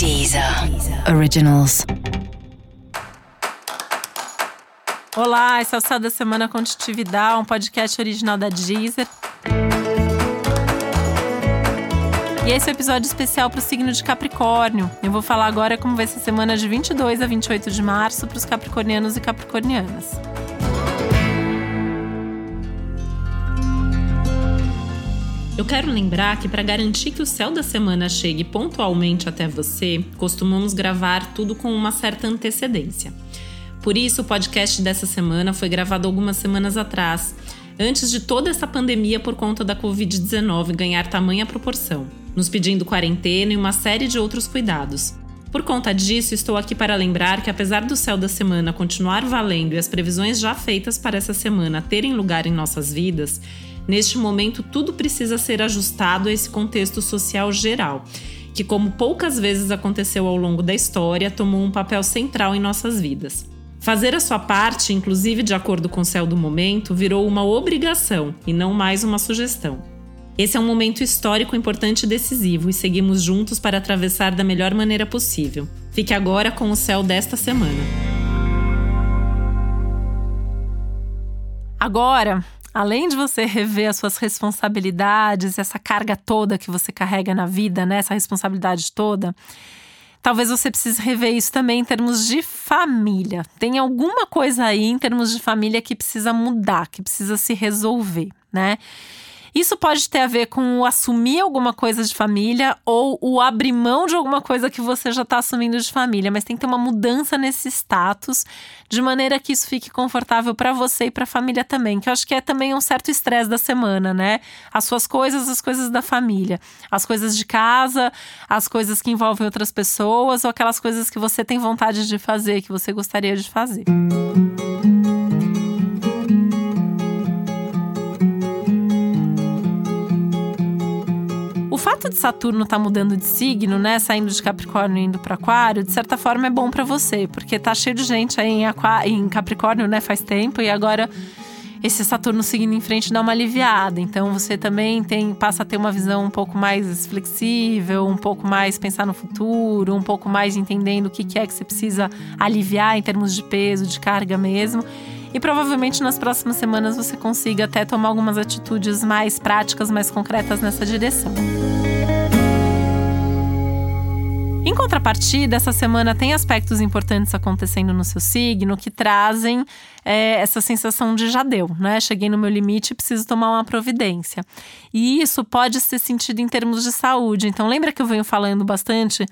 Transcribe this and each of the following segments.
Deezer Originals. Olá, esse é o Céu da Semana Contitividade, um podcast original da Deezer. E esse é o um episódio especial para o signo de Capricórnio. Eu vou falar agora como vai ser a semana de 22 a 28 de março para os capricornianos e capricornianas. Eu quero lembrar que para garantir que o céu da semana chegue pontualmente até você, costumamos gravar tudo com uma certa antecedência. Por isso, o podcast dessa semana foi gravado algumas semanas atrás, antes de toda essa pandemia por conta da Covid-19 ganhar tamanha proporção, nos pedindo quarentena e uma série de outros cuidados. Por conta disso, estou aqui para lembrar que, apesar do céu da semana continuar valendo e as previsões já feitas para essa semana terem lugar em nossas vidas, Neste momento, tudo precisa ser ajustado a esse contexto social geral, que, como poucas vezes aconteceu ao longo da história, tomou um papel central em nossas vidas. Fazer a sua parte, inclusive de acordo com o céu do momento, virou uma obrigação e não mais uma sugestão. Esse é um momento histórico importante e decisivo e seguimos juntos para atravessar da melhor maneira possível. Fique agora com o céu desta semana. Agora, Além de você rever as suas responsabilidades, essa carga toda que você carrega na vida, né? Essa responsabilidade toda. Talvez você precise rever isso também em termos de família. Tem alguma coisa aí em termos de família que precisa mudar, que precisa se resolver, né? Isso pode ter a ver com o assumir alguma coisa de família ou o abrir mão de alguma coisa que você já está assumindo de família, mas tem que ter uma mudança nesse status de maneira que isso fique confortável para você e para a família também, que eu acho que é também um certo estresse da semana, né? As suas coisas, as coisas da família, as coisas de casa, as coisas que envolvem outras pessoas ou aquelas coisas que você tem vontade de fazer, que você gostaria de fazer. Música fato de Saturno estar tá mudando de signo, né, saindo de Capricórnio e indo para Aquário, de certa forma é bom para você, porque tá cheio de gente aí em, Aquário, em Capricórnio, né, faz tempo e agora esse Saturno seguindo em frente dá uma aliviada. Então você também tem passa a ter uma visão um pouco mais flexível, um pouco mais pensar no futuro, um pouco mais entendendo o que é que você precisa aliviar em termos de peso, de carga mesmo. E provavelmente nas próximas semanas você consiga até tomar algumas atitudes mais práticas, mais concretas nessa direção. Em contrapartida, essa semana tem aspectos importantes acontecendo no seu signo que trazem é, essa sensação de já deu, né? Cheguei no meu limite preciso tomar uma providência. E isso pode ser sentido em termos de saúde. Então, lembra que eu venho falando bastante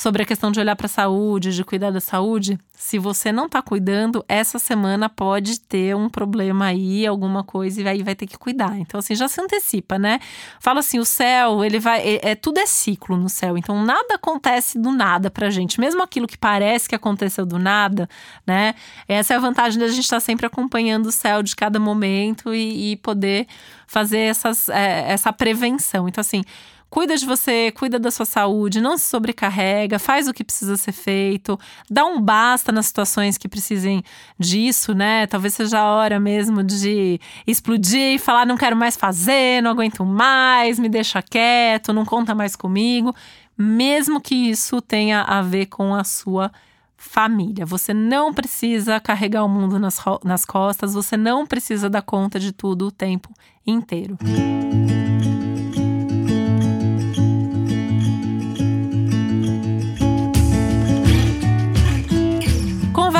sobre a questão de olhar para a saúde, de cuidar da saúde, se você não está cuidando, essa semana pode ter um problema aí, alguma coisa, e aí vai ter que cuidar. Então, assim, já se antecipa, né? Fala assim: o céu, ele vai. É, é, tudo é ciclo no céu. Então, nada acontece do nada pra gente. Mesmo aquilo que parece que aconteceu do nada, né? Essa é a vantagem da gente estar tá sempre acompanhando o céu de cada momento e, e poder fazer essas, é, essa prevenção. Então, assim Cuida de você, cuida da sua saúde, não se sobrecarrega, faz o que precisa ser feito, dá um basta nas situações que precisem disso, né? Talvez seja a hora mesmo de explodir e falar: não quero mais fazer, não aguento mais, me deixa quieto, não conta mais comigo, mesmo que isso tenha a ver com a sua família. Você não precisa carregar o mundo nas, nas costas, você não precisa dar conta de tudo o tempo inteiro.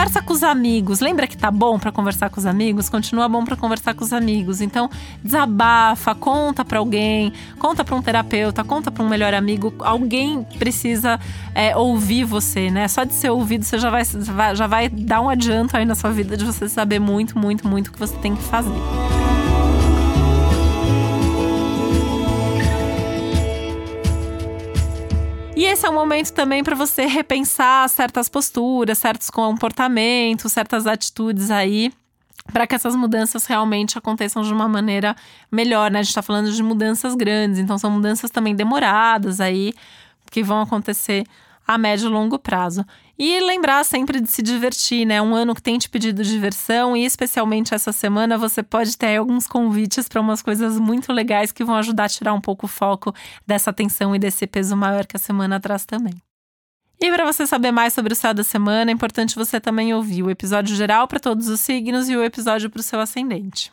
Conversa com os amigos. Lembra que tá bom para conversar com os amigos? Continua bom para conversar com os amigos. Então, desabafa, conta para alguém, conta para um terapeuta, conta para um melhor amigo. Alguém precisa é, ouvir você, né? Só de ser ouvido, você já vai, já vai dar um adianto aí na sua vida de você saber muito, muito, muito o que você tem que fazer. Esse é um momento também para você repensar certas posturas, certos comportamentos, certas atitudes aí para que essas mudanças realmente aconteçam de uma maneira melhor, né? A gente está falando de mudanças grandes, então são mudanças também demoradas aí que vão acontecer a médio e longo prazo. E lembrar sempre de se divertir, né? Um ano que tem te pedido diversão e especialmente essa semana você pode ter alguns convites para umas coisas muito legais que vão ajudar a tirar um pouco o foco dessa tensão e desse peso maior que a semana traz também. E para você saber mais sobre o céu da semana, é importante você também ouvir o episódio geral para todos os signos e o episódio para o seu ascendente.